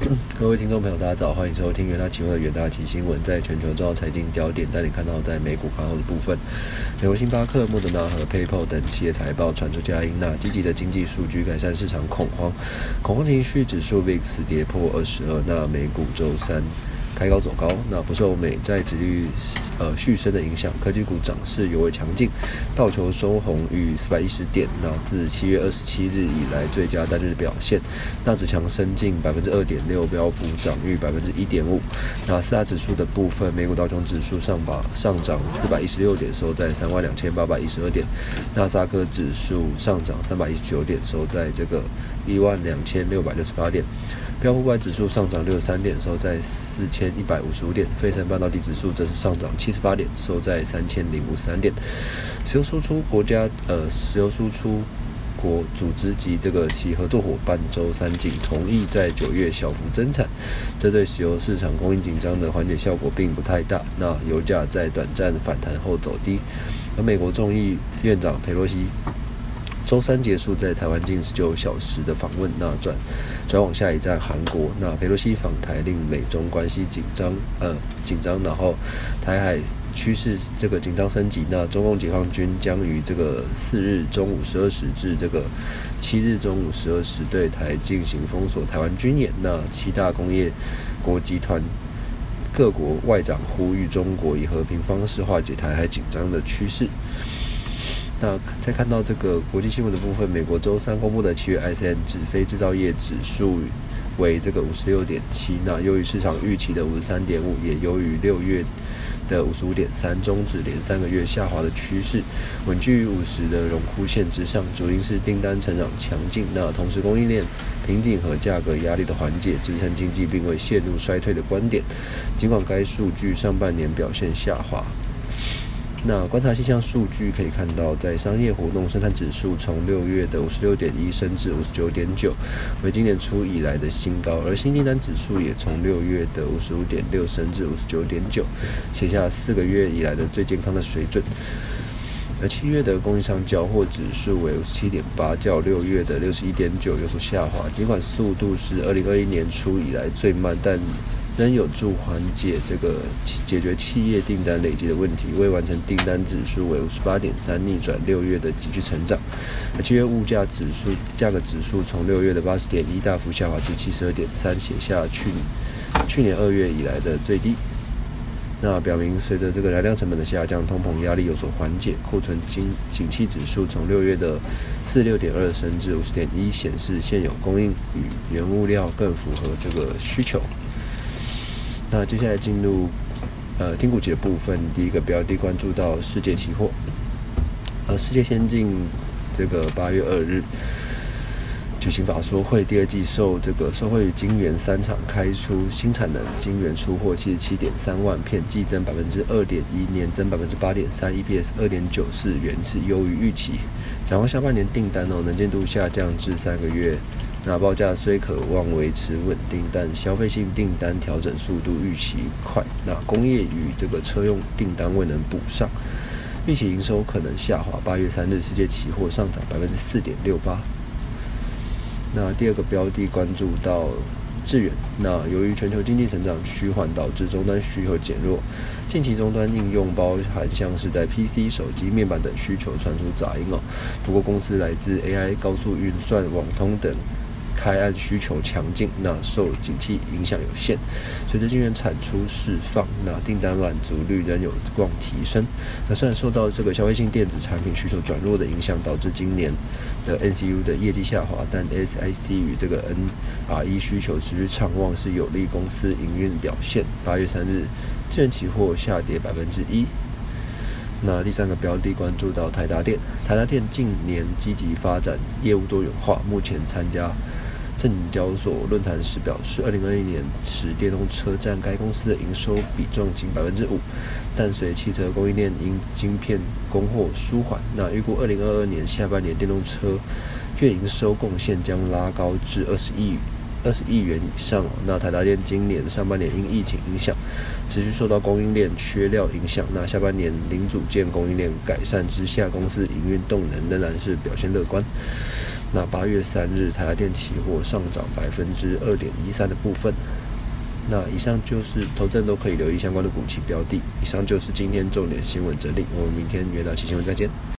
各位听众朋友，大家早，欢迎收听元大期货的元大期新闻，在全球重要财经焦点带你看到在美股盘后的部分。美国星巴克、莫德纳和 PayPal 等企业财报传出佳音，那积极的经济数据改善市场恐慌，恐慌情绪指数 VIX 跌破二十二，那美股周三。开高走高，那不受美债殖率呃续升的影响，科技股涨势尤为强劲，道琼收红逾四百一十点，那自七月二十七日以来最佳单日表现，纳指强升近百分之二点六，标普涨逾百分之一点五。那四大指数的部分，美股道琼指数上把上涨四百一十六点，收在三万两千八百一十二点，纳斯达克指数上涨三百一十九点，收在这个一万两千六百六十八点。标普五百指数上涨六十三点，收在四千一百五十五点；费城半导体指数则是上涨七十八点，收在三千零五十三点。石油输出国家呃，石油输出国组织及这个其合作伙伴周三仅同意在九月小幅增产，这对石油市场供应紧张的缓解效果并不太大。那油价在短暂反弹后走低，而美国众议院长佩洛西。周三结束在台湾近十九小时的访问，那转转往下一站韩国。那佩洛西访台令美中关系紧张，呃紧张，然后台海趋势这个紧张升级。那中共解放军将于这个四日中午十二时至这个七日中午十二时对台进行封锁台湾军演。那七大工业国集团各国外长呼吁中国以和平方式化解台海紧张的趋势。那再看到这个国际新闻的部分，美国周三公布的七月 ISM 指非制造业指数为这个五十六点七，那优于市场预期的五十三点五，也优于六月的五十五点三，终止连三个月下滑的趋势，稳居于五十的荣枯线之上。主因是订单成长强劲，那同时供应链瓶颈和价格压力的缓解，支撑经济并未陷入衰退的观点。尽管该数据上半年表现下滑。那观察气象数据可以看到，在商业活动生产指数从六月的五十六点一升至五十九点九，为今年初以来的新高；而新订单指数也从六月的五十五点六升至五十九点九，写下四个月以来的最健康的水准。而七月的供应商交货指数为五十七点八，较六月的六十一点九有所下滑。尽管速度是二零二一年初以来最慢，但仍有助缓解这个解决企业订单累积的问题，未完成订单指数为五十八点三，逆转六月的急剧成长。而七月物价指数价格指数从六月的八十点一大幅下滑至七十二点三，写下去去年二月以来的最低。那表明随着这个燃料成本的下降，通膨压力有所缓解。库存经景气指数从六月的四六点二升至五十点一，显示现有供应与原物料更符合这个需求。那接下来进入呃听股节的部分，第一个标的关注到世界期货，呃世界先进这个八月二日举行法说会，第二季受这个受惠于金元三厂开出新产能，金元出货七十七点三万片，季增百分之二点一，年增百分之八点三，EPS 二点九四元是优于预期。展望下半年订单哦，能见度下降至三个月。那报价虽可望维持稳定，但消费性订单调整速度预期快。那工业与这个车用订单未能补上，预期营收可能下滑。八月三日，世界期货上涨百分之四点六八。那第二个标的关注到致远。那由于全球经济成长趋缓，导致终端需求减弱。近期终端应用包含像是在 PC、手机、面板等需求传出杂音哦。不过公司来自 AI、高速运算、网通等。开案需求强劲，那受景气影响有限。随着晶圆产出释放，那订单满足率仍有望提升。那虽然受到这个消费性电子产品需求转弱的影响，导致今年的 NCU 的业绩下滑，但 SIC 与这个 NRE 需求持续畅旺，是有利公司营运表现。八月三日，资源期货下跌百分之一。那第三个标的关注到台达电，台达电近年积极发展业务多元化，目前参加。证交所论坛时表示，二零二一年时电动车占该公司的营收比重仅百分之五，但随汽车供应链因晶片供货舒缓，那预估二零二二年下半年电动车月营收贡献将拉高至二十亿二十亿元以上。那台达电今年上半年因疫情影响，持续受到供应链缺料影响，那下半年零组件供应链改善之下，公司营运动能仍然是表现乐观。那八月三日，台达电期货上涨百分之二点一三的部分。那以上就是投资人都可以留意相关的股期标的。以上就是今天重点新闻整理，我们明天约到期新闻再见。